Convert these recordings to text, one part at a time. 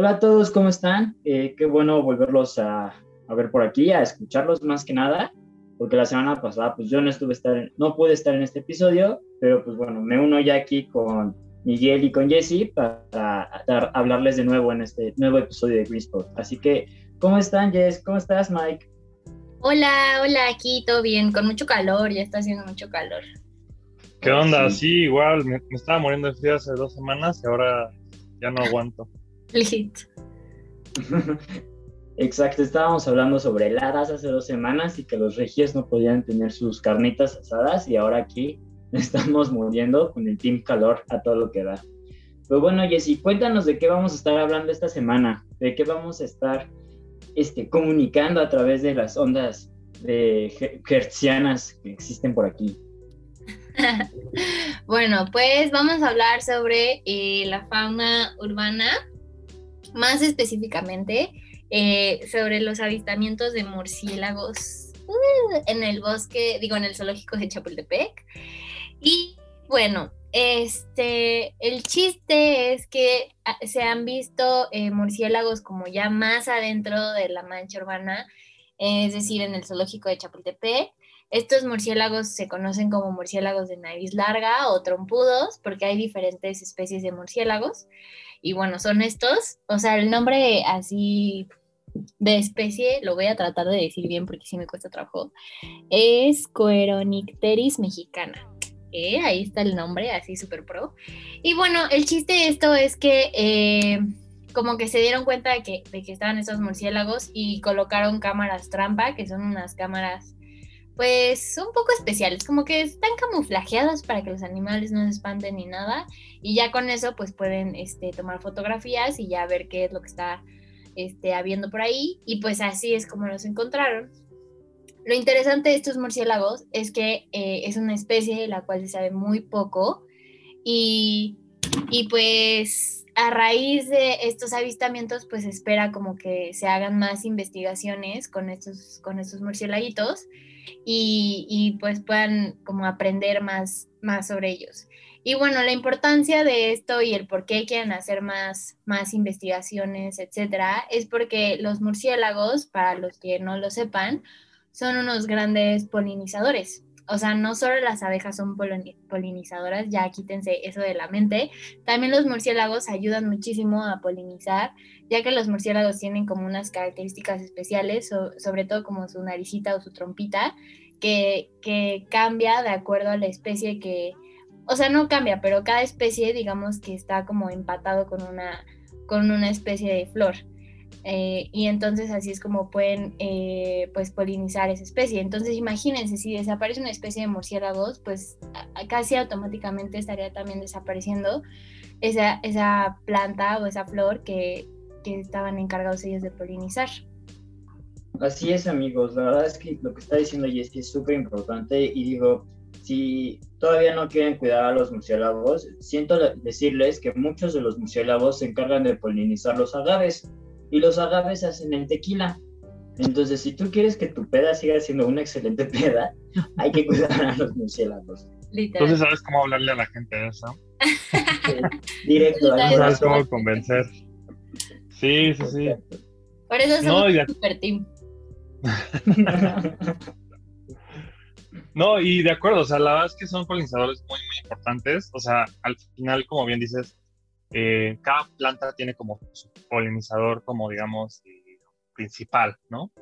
Hola a todos, ¿cómo están? Eh, qué bueno volverlos a, ver por aquí, a escucharlos más que nada, porque la semana pasada pues yo no estuve estar, no pude estar en este episodio, pero pues bueno, me uno ya aquí con Miguel y con Jesse para, hablarles de nuevo en este nuevo episodio de Greenspot. Así que, ¿cómo están, Jess? ¿Cómo estás, Mike? Hola, hola, aquí todo bien, con mucho calor, ya está haciendo mucho calor. ¿Qué onda? Sí, igual, me, estaba muriendo de frío hace dos semanas y ahora ya no aguanto. Exacto, estábamos hablando sobre heladas hace dos semanas y que los regios no podían tener sus carnitas asadas y ahora aquí estamos muriendo con el Team Calor a todo lo que da. Pero bueno, Jessy, cuéntanos de qué vamos a estar hablando esta semana, de qué vamos a estar este, comunicando a través de las ondas de hertzianas que existen por aquí. bueno, pues vamos a hablar sobre eh, la fauna urbana, más específicamente eh, sobre los avistamientos de murciélagos uh, en el bosque, digo, en el zoológico de Chapultepec. Y bueno, este, el chiste es que ah, se han visto eh, murciélagos como ya más adentro de la mancha urbana, es decir, en el zoológico de Chapultepec. Estos murciélagos se conocen como murciélagos de nariz larga o trompudos, porque hay diferentes especies de murciélagos. Y bueno, son estos. O sea, el nombre así de especie, lo voy a tratar de decir bien porque sí me cuesta trabajo, es Coeronicteris mexicana. Eh, ahí está el nombre, así súper pro. Y bueno, el chiste de esto es que eh, como que se dieron cuenta de que, de que estaban estos murciélagos y colocaron cámaras trampa, que son unas cámaras pues un poco especiales, como que están camuflajeadas para que los animales no se espanten ni nada y ya con eso pues pueden este, tomar fotografías y ya ver qué es lo que está este, habiendo por ahí y pues así es como los encontraron. Lo interesante de estos murciélagos es que eh, es una especie de la cual se sabe muy poco y, y pues a raíz de estos avistamientos pues espera como que se hagan más investigaciones con estos, con estos murciélaguitos y, y, pues puedan como aprender más, más sobre ellos. Y bueno, la importancia de esto y el por qué quieren hacer más, más investigaciones, etcétera, es porque los murciélagos, para los que no lo sepan, son unos grandes polinizadores. O sea, no solo las abejas son polinizadoras, ya quítense eso de la mente, también los murciélagos ayudan muchísimo a polinizar, ya que los murciélagos tienen como unas características especiales, sobre todo como su naricita o su trompita, que, que cambia de acuerdo a la especie que, o sea, no cambia, pero cada especie, digamos que está como empatado con una, con una especie de flor. Eh, y entonces así es como pueden eh, pues polinizar esa especie. Entonces imagínense, si desaparece una especie de murciélagos, pues casi automáticamente estaría también desapareciendo esa, esa planta o esa flor que, que estaban encargados ellos de polinizar. Así es amigos, la verdad es que lo que está diciendo Jessy es súper importante y digo, si todavía no quieren cuidar a los murciélagos, siento decirles que muchos de los murciélagos se encargan de polinizar los agaves y los agaves hacen el tequila. Entonces, si tú quieres que tu peda siga siendo una excelente peda, hay que cuidar a los murciélagos. Entonces, ¿sabes cómo hablarle a la gente de eso? directo. ¿Sabes cómo convencer? Sí, sí, sí. Por eso somos un super team. no, y de acuerdo, o sea, la verdad es que son polinizadores muy, muy importantes. O sea, al final, como bien dices, eh, cada planta tiene como su polinizador, como digamos, eh, principal, ¿no?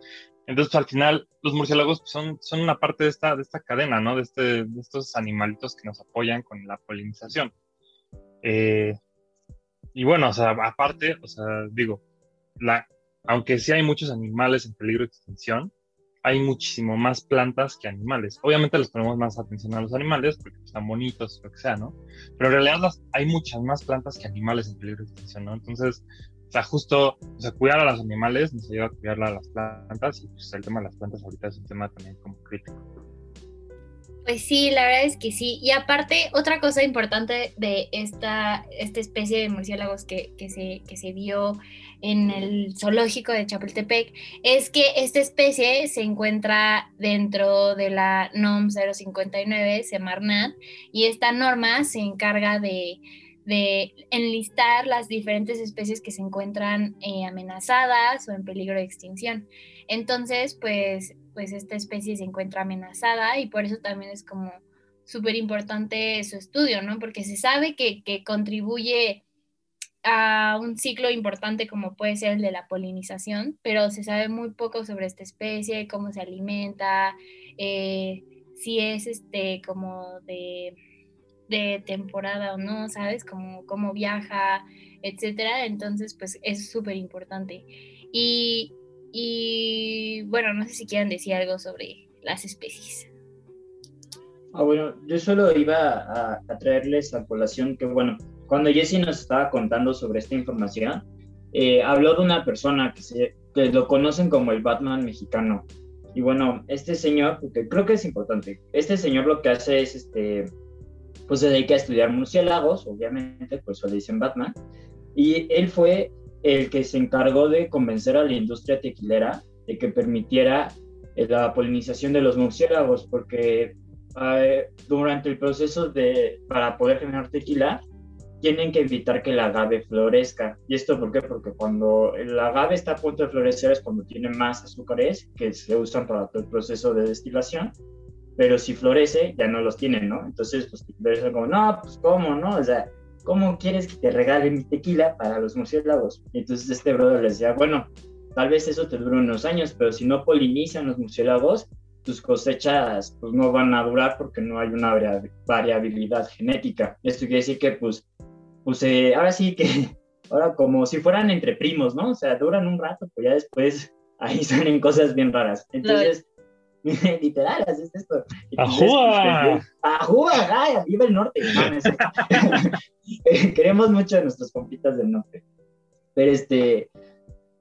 Entonces, al final, los murciélagos son, son una parte de esta, de esta cadena, ¿no? De, este, de estos animalitos que nos apoyan con la polinización. Eh, y bueno, o sea, aparte, o sea, digo, la, aunque sí hay muchos animales en peligro de extinción, hay muchísimo más plantas que animales. Obviamente les ponemos más atención a los animales porque están bonitos, lo que sea, ¿no? Pero en realidad hay muchas más plantas que animales en peligro de extinción, ¿no? Entonces, o sea, justo, o sea, cuidar a los animales nos ayuda a cuidar a las plantas y pues el tema de las plantas ahorita es un tema también como crítico. Pues sí, la verdad es que sí. Y aparte, otra cosa importante de esta, esta especie de murciélagos que, que, se, que se vio en el zoológico de Chapultepec es que esta especie se encuentra dentro de la NOM 059 Semarnat y esta norma se encarga de, de enlistar las diferentes especies que se encuentran eh, amenazadas o en peligro de extinción. Entonces, pues, pues esta especie se encuentra amenazada y por eso también es como súper importante su estudio, ¿no? Porque se sabe que, que contribuye a un ciclo importante como puede ser el de la polinización, pero se sabe muy poco sobre esta especie, cómo se alimenta, eh, si es este como de, de, temporada o no, ¿sabes? Como cómo viaja, etcétera. Entonces, pues es súper importante. Y, y bueno, no sé si quieran decir algo sobre las especies. Ah, bueno, yo solo iba a, traerles a colación que, bueno, cuando Jesse nos estaba contando sobre esta información, eh, habló de una persona que, se, que lo conocen como el Batman mexicano. Y bueno, este señor, porque creo que es importante, este señor lo que hace es, este, pues se dedica a estudiar murciélagos, obviamente, pues eso le dicen Batman. Y él fue el que se encargó de convencer a la industria tequilera de que permitiera eh, la polinización de los murciélagos, porque eh, durante el proceso de, para poder generar tequila, tienen que evitar que el agave florezca. ¿Y esto por qué? Porque cuando el agave está a punto de florecer es cuando tiene más azúcares que se usan para todo el proceso de destilación, pero si florece ya no los tienen, ¿no? Entonces, pues como, no, pues cómo, ¿no? O sea, ¿cómo quieres que te regale mi tequila para los murciélagos? Y entonces este brother les decía, bueno, tal vez eso te dure unos años, pero si no polinizan los murciélagos, tus cosechas pues no van a durar porque no hay una variabilidad genética. Esto quiere decir que pues pues eh, ahora sí que, ahora como si fueran entre primos, ¿no? O sea, duran un rato, pues ya después ahí salen cosas bien raras. Entonces, literal, así es esto. ¡Ajúa! ¡Ajúa! ¡Ay, viva el norte! Queremos mucho a nuestros compitas del norte. Pero este,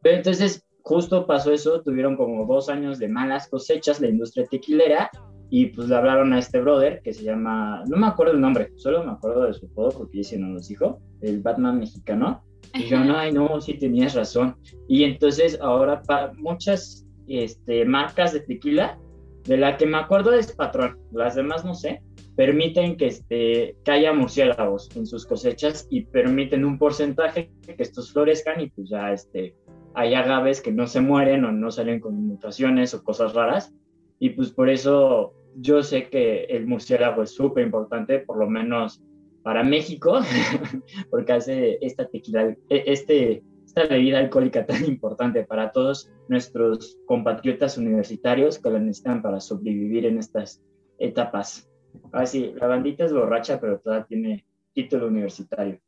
pero entonces justo pasó eso, tuvieron como dos años de malas cosechas la industria tequilera y pues le hablaron a este brother que se llama, no me acuerdo el nombre, solo me acuerdo de su apodo porque dice no nos dijo, el Batman mexicano. Y yo, no, ay, no, sí tenías razón. Y entonces ahora para muchas este, marcas de tequila, de la que me acuerdo es Patrón, las demás no sé, permiten que, este, que haya murciélagos en sus cosechas y permiten un porcentaje que estos florezcan y pues ya este, hay agaves que no se mueren o no salen con mutaciones o cosas raras. Y pues por eso yo sé que el murciélago es súper importante, por lo menos para México, porque hace esta tequila, e, este, bebida alcohólica tan importante para todos nuestros compatriotas universitarios que la necesitan para sobrevivir en estas etapas. Así, la bandita es borracha, pero todavía tiene título universitario.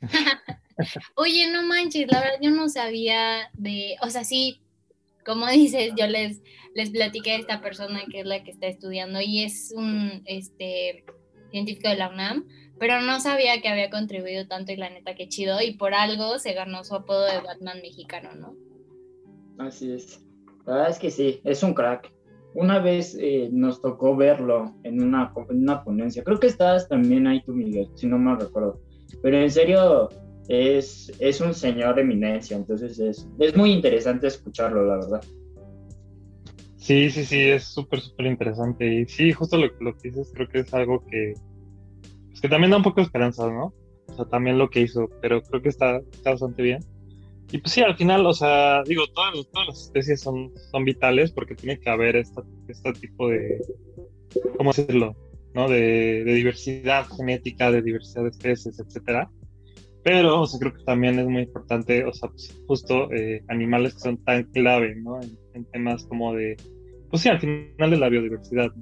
Oye, no manches, la verdad yo no sabía de, o sea, sí, como dices, yo les, les platiqué a esta persona que es la que está estudiando y es un este, científico de la UNAM, pero no sabía que había contribuido tanto y la neta que chido y por algo se ganó su apodo de Batman mexicano, ¿no? Así es. La verdad es que sí, es un crack. Una vez eh, nos tocó verlo en una, en una ponencia. Creo que estabas también ahí tú, Miguel, si no me recuerdo. Pero en serio, es, es un señor de eminencia, entonces es, es muy interesante escucharlo, la verdad. Sí, sí, sí, es súper, súper interesante. Y sí, justo lo, lo, que dices, creo que es algo que, que también da un poco de esperanza, ¿no? O sea, también lo que hizo, pero creo que está, bastante bien. Y pues sí, al final, o sea, digo, todas, las especies son, vitales porque tiene que haber este tipo de, ¿cómo decirlo? ¿No? De, de diversidad genética, de diversidad de especies, etcétera. Pero, o sea, creo que también es muy importante, o sea, pues, justo eh, animales que son tan clave, ¿no? En, temas como de, pues sí, al final de la biodiversidad.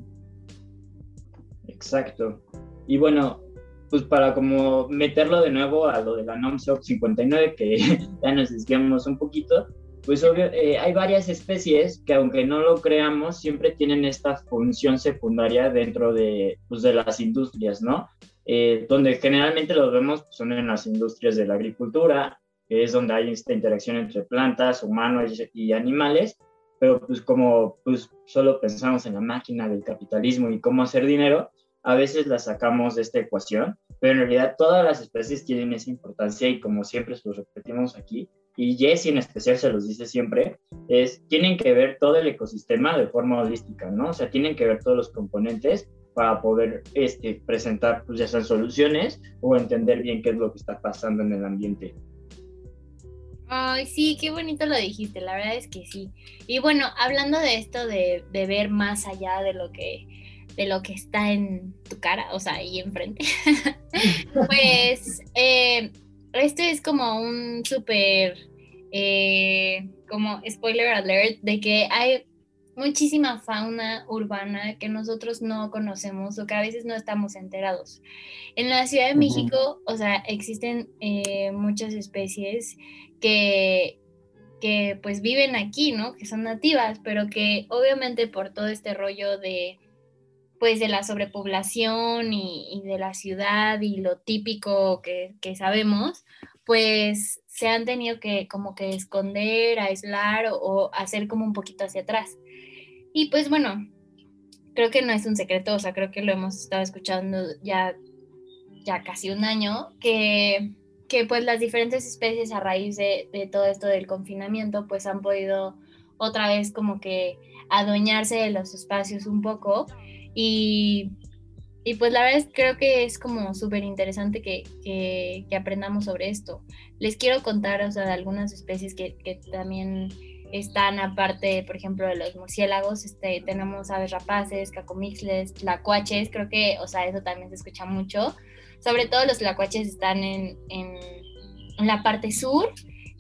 Exacto. Y bueno, pues para como meterlo de nuevo a lo de la NOMSOC 59, que ya nos desviamos un poquito, pues obvio, eh, hay varias especies que aunque no lo creamos, siempre tienen esta función secundaria dentro de, pues, de las industrias, ¿no? Eh, donde generalmente los vemos pues, son en las industrias de la agricultura, que es donde hay esta interacción entre plantas, humanos y animales, pero pues como pues solo pensamos en la máquina del capitalismo y cómo hacer dinero, a veces la sacamos de esta ecuación, pero en realidad todas las especies tienen esa importancia y como siempre lo repetimos aquí, y Jesse en especial se los dice siempre, es tienen que ver todo el ecosistema de forma holística, ¿no? O sea, tienen que ver todos los componentes para poder este, presentar pues, ya sean soluciones o entender bien qué es lo que está pasando en el ambiente. Ay, sí, qué bonito lo dijiste, la verdad es que sí. Y bueno, hablando de esto de, de ver más allá de lo que de lo que está en tu cara, o sea, ahí enfrente, pues eh, este es como un súper, eh, como spoiler alert, de que hay muchísima fauna urbana que nosotros no conocemos o que a veces no estamos enterados. En la Ciudad de México, o sea, existen eh, muchas especies que, que pues viven aquí, ¿no? Que son nativas, pero que obviamente por todo este rollo de pues de la sobrepoblación y, de la ciudad y lo típico que, sabemos, pues se han tenido que como que esconder, aislar o hacer como un poquito hacia atrás. Y pues bueno, creo que no es un secreto, o sea, creo que lo hemos estado escuchando ya, ya casi un año, que, que pues las diferentes especies a raíz de todo esto del confinamiento, pues han podido otra vez como que adueñarse de los espacios un poco y, y pues la verdad es, creo que es como súper interesante que, que, aprendamos sobre esto. Les quiero contar, o sea, de algunas especies que, que también están aparte, por ejemplo, de los murciélagos, este, tenemos aves rapaces, cacomixles, tlacuaches, creo que, o sea, eso también se escucha mucho. Sobre todo los tlacuaches están en, en, la parte sur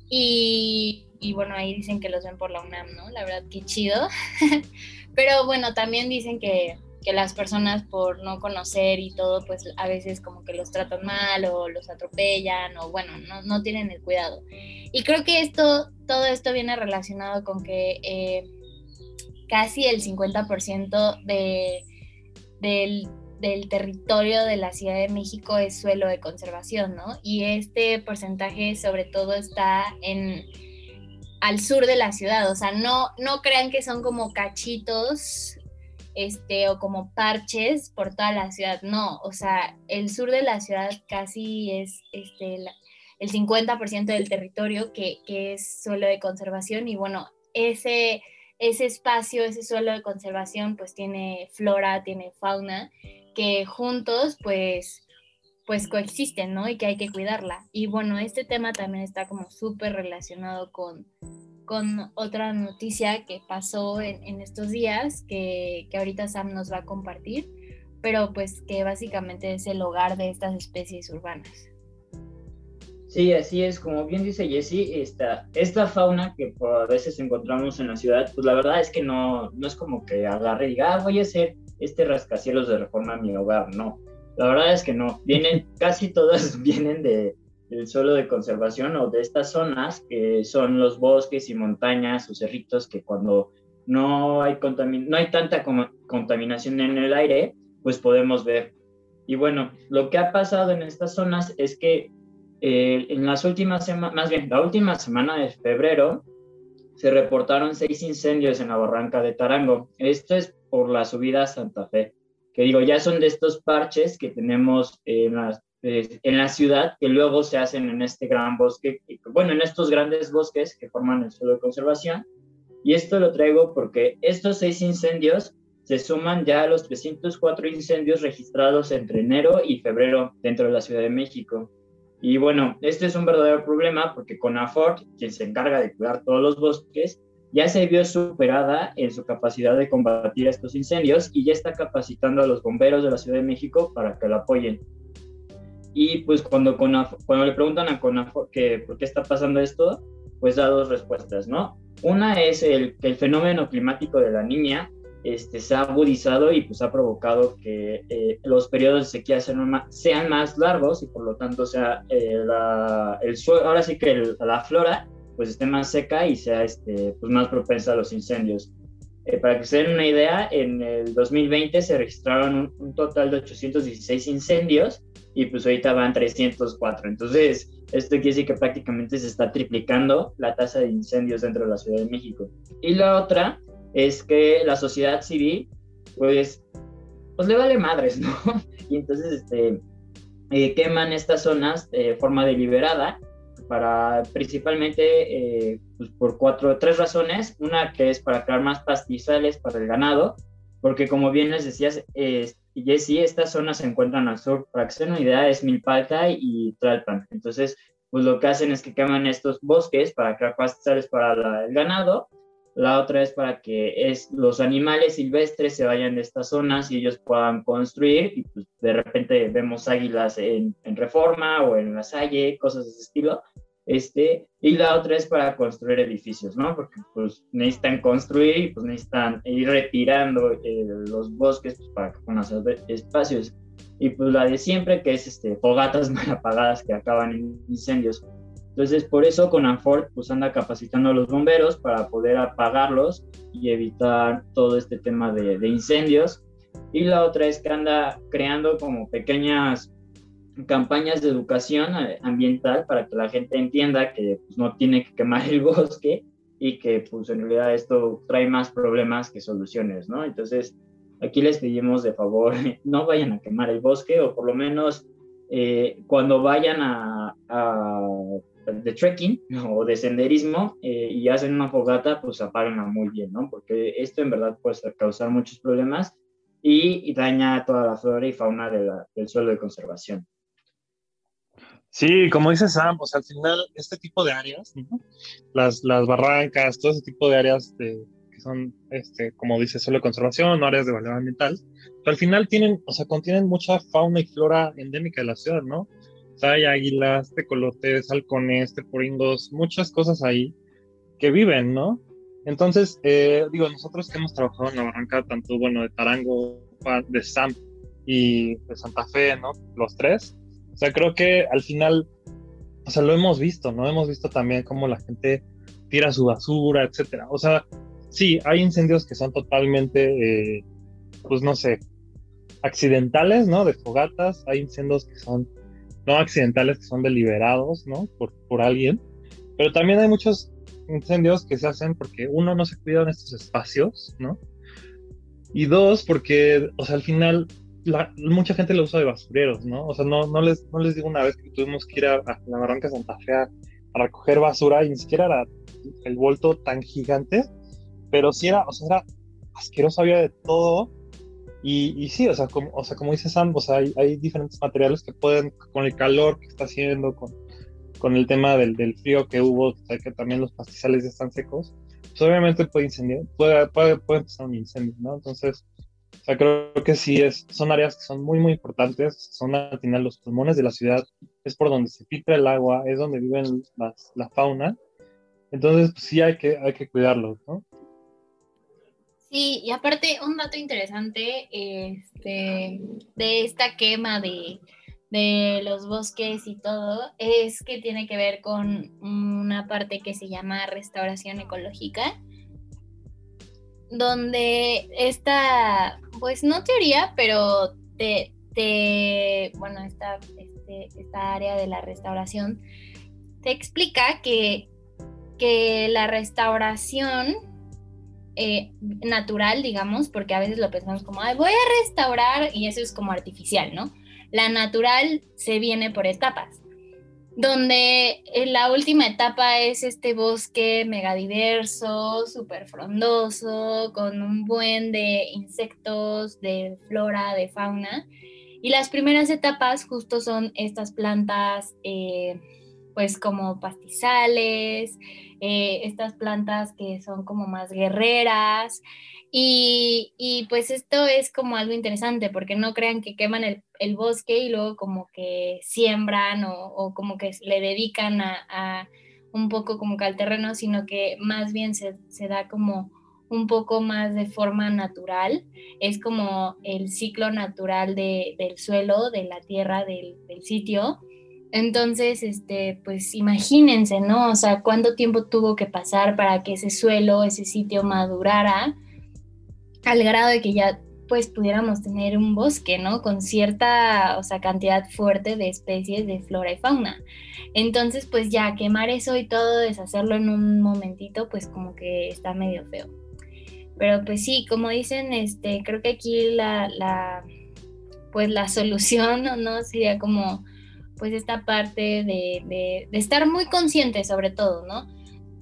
y, y, bueno, ahí dicen que los ven por la UNAM, ¿no? La verdad, qué chido. Pero bueno, también dicen que, que las personas por no conocer y todo, pues a veces como que los tratan mal o los atropellan o bueno, no, no tienen el cuidado. Y creo que esto, todo esto viene relacionado con que eh, casi el 50% de, del, del territorio de la Ciudad de México es suelo de conservación, ¿no? Y este porcentaje sobre todo está en al sur de la ciudad, o sea, no, no crean que son como cachitos este, o como parches por toda la ciudad, no, o sea, el sur de la ciudad casi es este, el 50% del territorio que, que, es suelo de conservación y bueno, ese, ese espacio, ese suelo de conservación pues tiene flora, tiene fauna, que juntos pues pues coexisten, ¿no? Y que hay que cuidarla. Y bueno, este tema también está como súper relacionado con, con otra noticia que pasó en, estos días, que, que, ahorita Sam nos va a compartir, pero pues que básicamente es el hogar de estas especies urbanas. Sí, así es, como bien dice Jessie, esta, esta fauna que por a veces encontramos en la ciudad, pues la verdad es que no, no es como que agarre y diga, ah, voy a hacer este rascacielos de reforma a mi hogar, no. La verdad es que no, vienen, casi todas vienen de, el suelo de conservación o de estas zonas que son los bosques y montañas o cerritos que cuando no hay, no hay tanta contaminación en el aire, pues podemos ver. Y bueno, lo que ha pasado en estas zonas es que eh, en las últimas semanas, más bien la última semana de febrero, se reportaron seis incendios en la barranca de Tarango. Esto es por la subida a Santa Fe, que digo, ya son de estos parches que tenemos en las en la ciudad que luego se hacen en este gran bosque, bueno, en estos grandes bosques que forman el suelo de conservación. Y esto lo traigo porque estos seis incendios se suman ya a los 304 incendios registrados entre enero y febrero dentro de la Ciudad de México. Y bueno, este es un verdadero problema porque CONAFOR, quien se encarga de cuidar todos los bosques, ya se vio superada en su capacidad de combatir estos incendios y ya está capacitando a los bomberos de la Ciudad de México para que lo apoyen. Y pues cuando, cuando le preguntan a CONAFOR que por qué está pasando esto, pues da dos respuestas, ¿no? Una es el, que el fenómeno climático de la niña este, se ha agudizado y pues ha provocado que eh, los periodos de sequía sean más, sean más, largos y por lo tanto sea eh, la, el suelo, ahora sí que la flora pues esté más seca y sea este, pues más propensa a los incendios. Eh, para que se den una idea, en el 2020 se registraron un, un total de 816 incendios y pues ahorita van 304. Entonces, esto quiere decir que prácticamente se está triplicando la tasa de incendios dentro de la Ciudad de México. Y la otra es que la sociedad civil, pues, pues le vale madres, ¿no? Y entonces, este, eh, queman estas zonas de forma deliberada para principalmente eh, pues por cuatro, tres razones. Una que es para crear más pastizales para el ganado, porque como bien les decías, y Jesse, estas zonas se encuentran al sur. Para que se idea, es Milpalta y Tlalpan. Entonces, pues lo que hacen es que queman estos bosques para crear pastizales para el ganado. La otra es para que es, los animales silvestres se vayan de estas zonas y ellos puedan construir. Y pues de repente vemos águilas en, en Reforma o en La Salle, cosas de ese estilo. Este, y la otra es para construir edificios, ¿no? Porque pues necesitan construir y pues necesitan ir retirando eh, los bosques pues, para que puedan espacios. Y pues la de siempre, que es este, fogatas mal apagadas que acaban en incendios. Entonces, por eso Conanfort pues anda capacitando a los bomberos para poder apagarlos y evitar todo este tema de, de incendios. Y la otra es que anda creando como pequeñas campañas de educación eh, ambiental para que la gente entienda que pues, no tiene que quemar el bosque y que pues en realidad esto trae más problemas que soluciones, ¿no? Entonces, aquí les pedimos de favor, no vayan a quemar el bosque o por lo menos eh, cuando vayan a, de trekking o de senderismo eh, y hacen una fogata, pues apáguenla muy bien, ¿no? Porque esto en verdad puede causar muchos problemas y, daña toda la flora y fauna del suelo de conservación. Sí, como dice Sam, pues al final este tipo de áreas, las, las barrancas, todo ese tipo de áreas que son, este, como dice, solo conservación, áreas de valor ambiental, al final tienen, o sea, contienen mucha fauna y flora endémica de la ciudad, ¿no? O sea, hay águilas, tecolotes, halcones, teporingos, muchas cosas ahí que viven, ¿no? Entonces, eh, digo, nosotros que hemos trabajado en la barranca, tanto, bueno, de Tarango, de Sam y de Santa Fe, ¿no? Los tres, o sea, creo que al final, o sea, lo hemos visto, ¿no? Hemos visto también cómo la gente tira su basura, etcétera. O sea, sí, hay incendios que son totalmente, eh, pues no sé, accidentales, ¿no? De fogatas, hay incendios que son no accidentales, que son deliberados, ¿no? Por, por alguien. Pero también hay muchos incendios que se hacen porque uno no se cuida en estos espacios, ¿no? Y dos, porque, o sea, al final mucha gente lo usa de basureros, ¿no? O sea, no, no, les, no les digo una vez que tuvimos que ir a, la Barranca Santa Fe a, recoger basura y ni siquiera era el vuelto tan gigante, pero sí era, o sea, era asqueroso, había de todo. Y, y sí, o sea, como, o sea, como dice Sam, o sea, hay, hay, diferentes materiales que pueden, con el calor que está haciendo, con, con el tema del, del frío que hubo, que también los pastizales ya están secos, pues obviamente puede incendiar, puede, puede, puede empezar un incendio, ¿no? Entonces, o sea, creo que sí, es, son áreas que son muy, muy importantes. Son al final los pulmones de la ciudad. Es por donde se filtra el agua, es donde viven las, la fauna. Entonces, pues, sí hay que, hay que cuidarlos, ¿no? Sí, y aparte, un dato interesante este, de esta quema de, de los bosques y todo es que tiene que ver con una parte que se llama restauración ecológica donde esta, pues no teoría, pero te, bueno, esta, este, esta área de la restauración te explica que, que la restauración eh, natural, digamos, porque a veces lo pensamos como, Ay, voy a restaurar y eso es como artificial, ¿no? La natural se viene por etapas donde la última etapa es este bosque megadiverso, súper frondoso, con un buen de insectos, de flora, de fauna. Y las primeras etapas justo son estas plantas, eh, pues como pastizales, eh, estas plantas que son como más guerreras. Y, pues esto es como algo interesante, porque no crean que queman el, bosque y luego como que siembran o, como que le dedican a, un poco como que al terreno, sino que más bien se, da como un poco más de forma natural. Es como el ciclo natural del suelo, de la tierra, del, del sitio. Entonces, este, pues imagínense, ¿no? O sea, cuánto tiempo tuvo que pasar para que ese suelo, ese sitio madurara al grado de que ya pues pudiéramos tener un bosque, ¿no? Con cierta, o sea, cantidad fuerte de especies de flora y fauna. Entonces, pues ya quemar eso y todo, deshacerlo en un momentito, pues como que está medio feo. Pero pues sí, como dicen, este, creo que aquí la, la pues la solución, ¿no? Sería como, pues esta parte de, de, de estar muy consciente sobre todo, ¿no?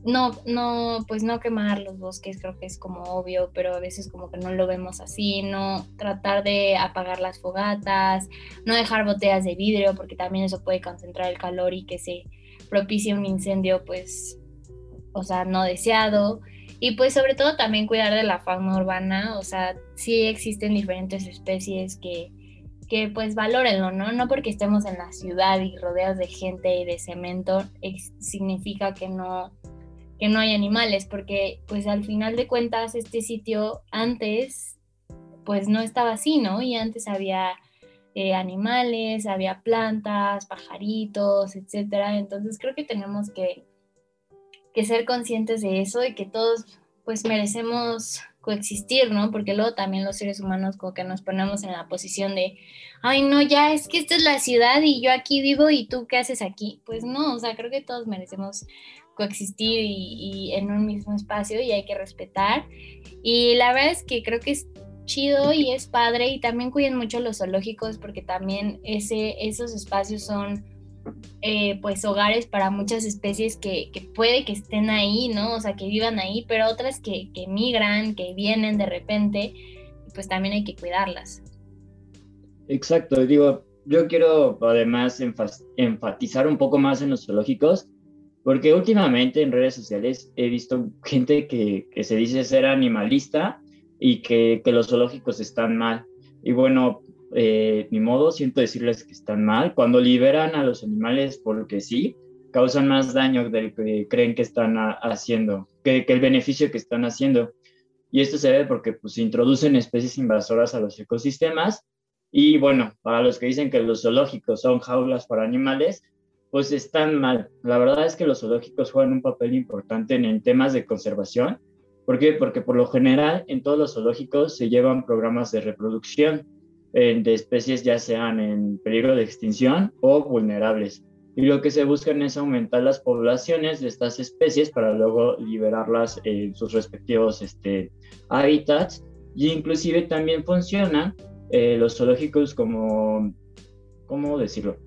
No, no, pues no quemar los bosques, creo que es como obvio, pero a veces como que no lo vemos así, no tratar de apagar las fogatas, no dejar botellas de vidrio, porque también eso puede concentrar el calor y que se propicie un incendio, pues, o sea, no deseado. Y pues sobre todo también cuidar de la fauna urbana, o sea, sí existen diferentes especies que, que pues valórenlo, ¿no? No porque estemos en la ciudad y rodeados de gente y de cemento, significa que no, que no hay animales, porque pues al final de cuentas este sitio antes pues no estaba así, ¿no? Y antes había eh, animales, había plantas, pajaritos, etcétera. Entonces creo que tenemos que, que ser conscientes de eso y que todos pues merecemos coexistir, ¿no? Porque luego también los seres humanos como que nos ponemos en la posición de, ay, no, ya es que esta es la ciudad y yo aquí vivo y tú qué haces aquí. Pues no, o sea, creo que todos merecemos coexistir y, en un mismo espacio y hay que respetar. Y la verdad es que creo que es chido y es padre y también cuiden mucho los zoológicos porque también ese, esos espacios son eh, pues hogares para muchas especies que, que, puede que estén ahí, ¿no? O sea, que vivan ahí, pero otras que, que migran, que vienen de repente, pues también hay que cuidarlas. Exacto, digo, yo quiero además enfatizar un poco más en los zoológicos porque últimamente en redes sociales he visto gente que, se dice ser animalista y que, los zoológicos están mal. Y bueno, eh, ni modo, siento decirles que están mal. Cuando liberan a los animales porque sí, causan más daño del que creen que están haciendo, que, que, el beneficio que están haciendo. Y esto se debe porque pues introducen especies invasoras a los ecosistemas. Y bueno, para los que dicen que los zoológicos son jaulas para animales, pues están mal. La verdad es que los zoológicos juegan un papel importante en, temas de conservación. ¿Por qué? Porque por lo general en todos los zoológicos se llevan programas de reproducción de especies ya sean en peligro de extinción o vulnerables. Y lo que se busca es aumentar las poblaciones de estas especies para luego liberarlas en sus respectivos este, hábitats. Y inclusive también funcionan eh, los zoológicos como, ¿cómo decirlo?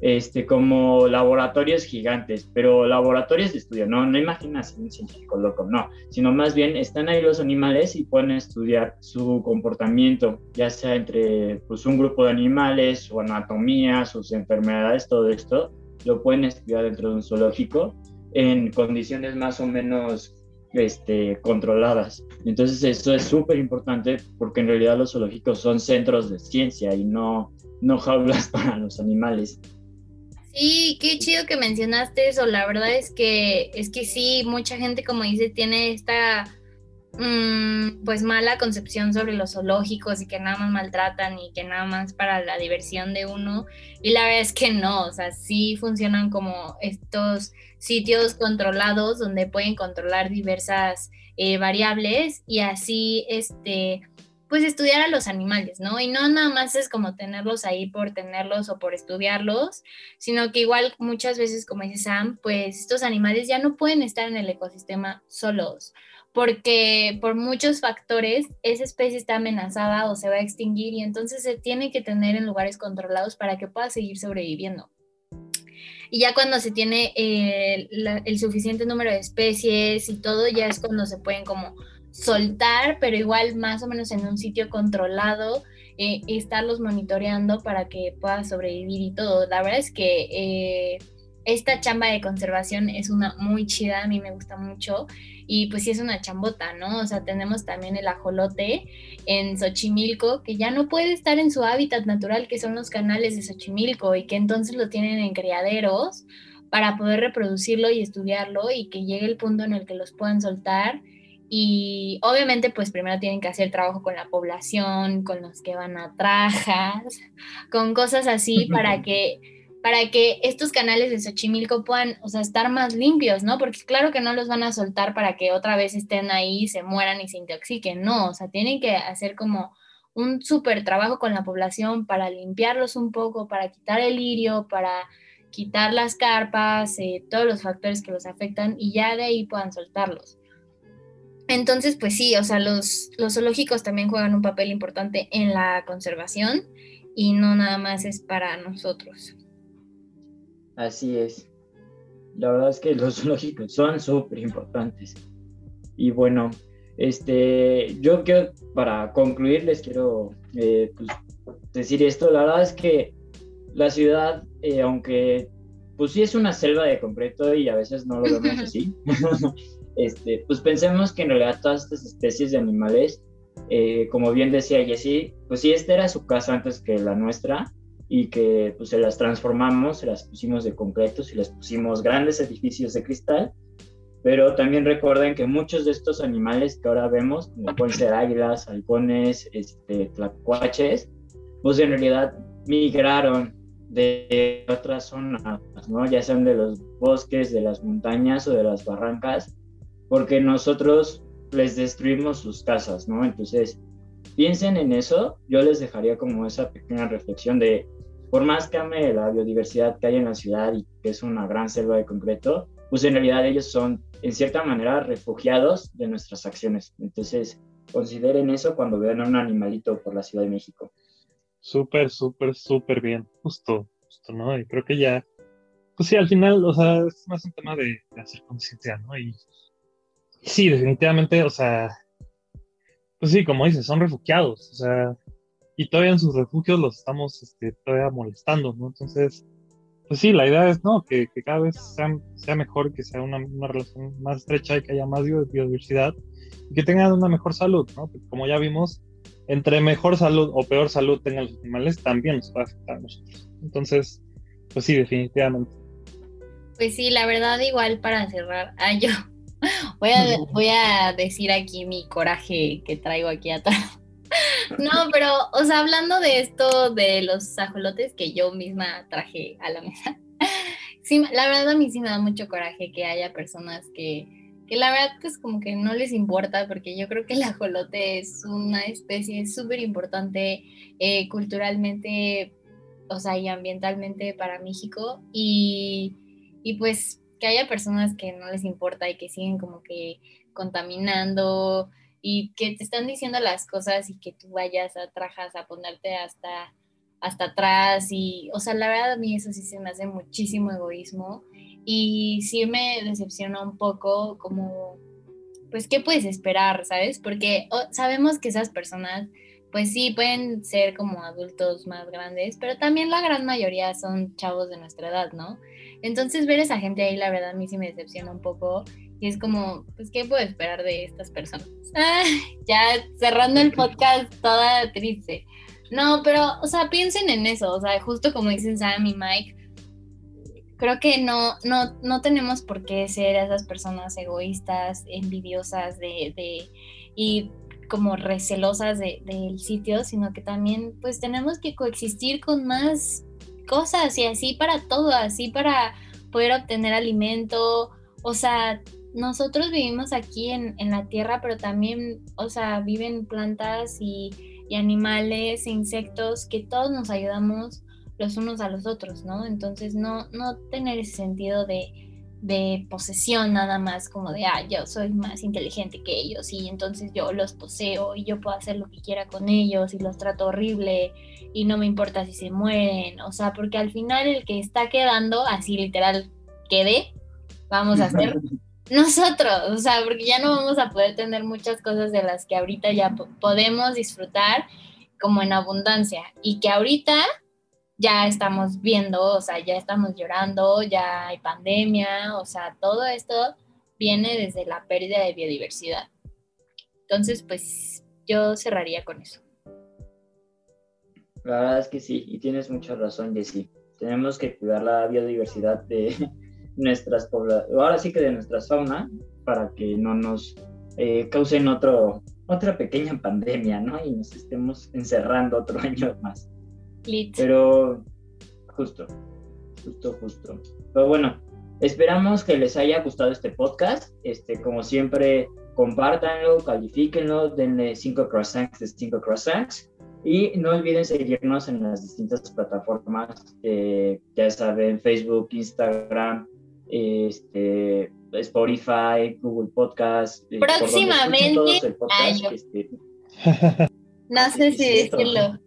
Este, como laboratorios gigantes, pero laboratorios de estudio, no, no imaginas un científico loco, no, sino más bien están ahí los animales y pueden estudiar su comportamiento, ya sea entre pues, un grupo de animales, su anatomía, sus enfermedades, todo esto, lo pueden estudiar dentro de un zoológico en condiciones más o menos este, controladas. Entonces eso es súper importante porque en realidad los zoológicos son centros de ciencia y no, no jaulas para los animales. Sí, qué chido que mencionaste eso. La verdad es que es que sí, mucha gente, como dice, tiene esta mm, pues mala concepción sobre los zoológicos y que nada más maltratan y que nada más para la diversión de uno. Y la verdad es que no, o sea, sí funcionan como estos sitios controlados donde pueden controlar diversas eh, variables y así este pues estudiar a los animales, ¿no? Y no nada más es como tenerlos ahí por tenerlos o por estudiarlos, sino que igual muchas veces, como dice Sam, pues estos animales ya no pueden estar en el ecosistema solos, porque por muchos factores esa especie está amenazada o se va a extinguir y entonces se tiene que tener en lugares controlados para que pueda seguir sobreviviendo. Y ya cuando se tiene eh, el suficiente número de especies y todo, ya es cuando se pueden como soltar, pero igual más o menos en un sitio controlado, eh, estarlos monitoreando para que pueda sobrevivir y todo. La verdad es que eh, esta chamba de conservación es una muy chida, a mí me gusta mucho y pues sí es una chambota, ¿no? O sea, tenemos también el ajolote en Xochimilco que ya no puede estar en su hábitat natural, que son los canales de Xochimilco y que entonces lo tienen en criaderos para poder reproducirlo y estudiarlo y que llegue el punto en el que los puedan soltar y obviamente, pues primero tienen que hacer trabajo con la población, con los que van a trajas, con cosas así para que, para que estos canales de Xochimilco puedan, o sea, estar más limpios, ¿no? Porque claro que no los van a soltar para que otra vez estén ahí, se mueran y se intoxiquen, no, o sea, tienen que hacer como un súper trabajo con la población para limpiarlos un poco, para quitar el lirio, para quitar las carpas, eh, todos los factores que los afectan y ya de ahí puedan soltarlos. Entonces, pues sí, o sea, los, los zoológicos también juegan un papel importante en la conservación y no nada más es para nosotros. Así es. La verdad es que los zoológicos son súper importantes. Y bueno, este, yo quiero, para concluir, les quiero eh, pues, decir esto. La verdad es que la ciudad, eh, aunque pues sí es una selva de concreto y a veces no lo vemos así, este, pues pensemos que en realidad todas estas especies de animales, eh, como bien decía Jessie, pues sí, esta era su casa antes que la nuestra y que pues se las transformamos, se las pusimos de concreto, y les pusimos grandes edificios de cristal, pero también recuerden que muchos de estos animales que ahora vemos, como pueden ser águilas, halcones, este, tlacuaches, pues en realidad migraron de otras zonas, ¿no? ya sean de los bosques, de las montañas o de las barrancas, porque nosotros les destruimos sus casas, ¿no? Entonces, piensen en eso, yo les dejaría como esa pequeña reflexión de por más que ame la biodiversidad que hay en la ciudad y que es una gran selva de concreto, pues en realidad ellos son, en cierta manera, refugiados de nuestras acciones. Entonces, consideren eso cuando vean a un animalito por la Ciudad de México. Súper, súper, súper bien. Justo, justo, ¿no? Y creo que ya, pues sí, al final, o sea, es más un tema de, hacer conciencia, ¿no? Y sí, definitivamente, o sea, pues sí, como dices, son refugiados, o sea, y todavía en sus refugios los estamos este, todavía molestando, ¿no? Entonces, pues sí, la idea es, ¿no? Que, cada vez sea, sea mejor, que sea una, una, relación más estrecha y que haya más biodiversidad y que tengan una mejor salud, ¿no? Como ya vimos, entre mejor salud o peor salud tengan los animales, también nos va a afectar a nosotros. Entonces, pues sí, definitivamente. Pues sí, la verdad, igual para cerrar, ah, yo voy a, voy a decir aquí mi coraje que traigo aquí atrás. No, pero, o sea, hablando de esto de los ajolotes que yo misma traje a la mesa, sí, la verdad a mí sí me da mucho coraje que haya personas que, que la verdad pues como que no les importa, porque yo creo que el ajolote es una especie súper importante eh, culturalmente, o sea, y ambientalmente para México, y, y pues que haya personas que no les importa y que siguen como que contaminando y que te están diciendo las cosas y que tú vayas a trajas a ponerte hasta, hasta atrás y, o sea, la verdad a mí eso sí se me hace muchísimo egoísmo y sí me decepciona un poco como, pues, ¿qué puedes esperar, sabes? Porque sabemos que esas personas, pues sí, pueden ser como adultos más grandes, pero también la gran mayoría son chavos de nuestra edad, ¿no? Entonces ver a esa gente ahí, la verdad, a mí sí me decepciona un poco y es como, pues, ¿qué puedo esperar de estas personas? Ah, ya cerrando el podcast, toda triste. No, pero, o sea, piensen en eso, o sea, justo como dicen Sam y Mike, creo que no, no, no tenemos por qué ser esas personas egoístas, envidiosas de, de y como recelosas del de, sitio, sino que también pues tenemos que coexistir con más cosas y así para todo, así para poder obtener alimento, o sea, nosotros vivimos aquí en, en, la tierra, pero también, o sea, viven plantas y, y, animales, insectos, que todos nos ayudamos los unos a los otros, ¿no? Entonces, no, no tener ese sentido de, de posesión nada más, como de, ah, yo soy más inteligente que ellos y entonces yo los poseo y yo puedo hacer lo que quiera con ellos y los trato horrible y no me importa si se mueren, o sea, porque al final el que está quedando, así literal, quede, vamos a hacer nosotros, o sea, porque ya no vamos a poder tener muchas cosas de las que ahorita ya podemos disfrutar como en abundancia y que ahorita ya estamos viendo, o sea, ya estamos llorando, ya hay pandemia, o sea, todo esto viene desde la pérdida de biodiversidad. Entonces, pues yo cerraría con eso. La verdad es que sí, y tienes mucha razón, Jessy. Tenemos que cuidar la biodiversidad de, nuestras poblaciones, ahora sí que de nuestra fauna, para que no nos eh, causen otro, otra pequeña pandemia, ¿no? Y nos estemos encerrando otro año más. Pero justo, justo, justo. Pero bueno, esperamos que les haya gustado este podcast. Este, como siempre, compártanlo, califíquenlo, denle 5 croissants de 5 croissants. Y no olviden seguirnos en las distintas plataformas, eh, ya saben, Facebook, Instagram, este, Spotify, Google Podcast. Eh, Próximamente. Este, no sé si decirlo.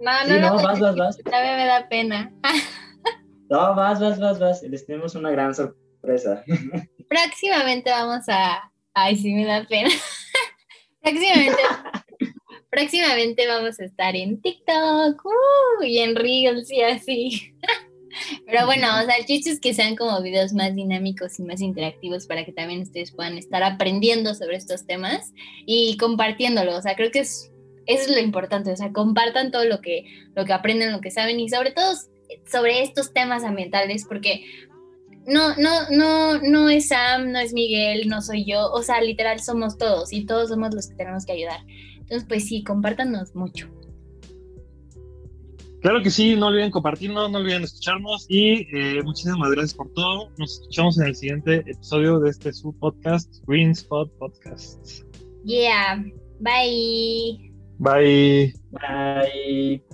No, no, no, vas, vas, vas. me da pena. No, vas, vas, vas, vas. Les tenemos una gran sorpresa. Próximamente vamos a. Ay, sí, me da pena. próximamente. Próximamente vamos a estar en TikTok uh, y en Reels y así. Pero bueno, o sea, el chiste es que sean como videos más dinámicos y más interactivos para que también ustedes puedan estar aprendiendo sobre estos temas y compartiéndolo. O sea, creo que es, eso es lo importante. O sea, compartan todo lo que, lo que aprenden, lo que saben y sobre todo sobre estos temas ambientales, porque no, no, no, no es Sam, no es Miguel, no soy yo. O sea, literal somos todos y todos somos los que tenemos que ayudar. Entonces, pues sí, compártanos mucho. Claro que sí, no olviden compartirnos, no olviden escucharnos y eh, muchísimas gracias por todo. Nos escuchamos en el siguiente episodio de este su podcast, Green Spot Podcast. Yeah, bye. Bye. Bye.